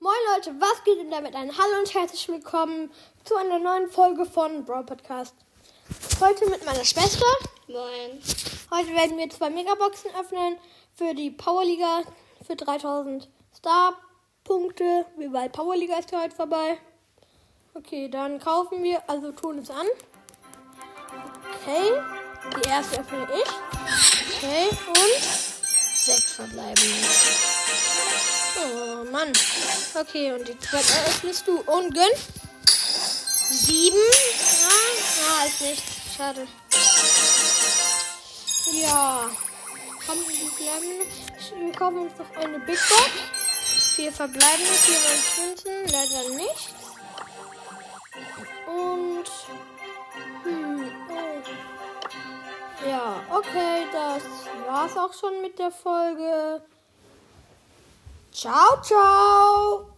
Moin Leute, was geht denn damit ein? Hallo und herzlich willkommen zu einer neuen Folge von Brawl Podcast. Heute mit meiner Schwester. Moin. Heute werden wir zwei Megaboxen öffnen für die Powerliga für 3000 Star-Punkte. Wie weit Powerliga ist ja heute vorbei. Okay, dann kaufen wir, also tun es an. Okay, die erste öffne ich. Okay, und sechs verbleiben. Mann. Okay, und die zweite öffnest du und gönn. Sieben. Ja, ja, ist nicht. Schade. Ja. Komm, wir bleiben. Kaufen uns noch eine Big Box. Vier verbleibende, vier Münzen. Leider nichts. Und. Hm, oh. Ja, okay, das war's auch schon mit der Folge. Ciao, ciao.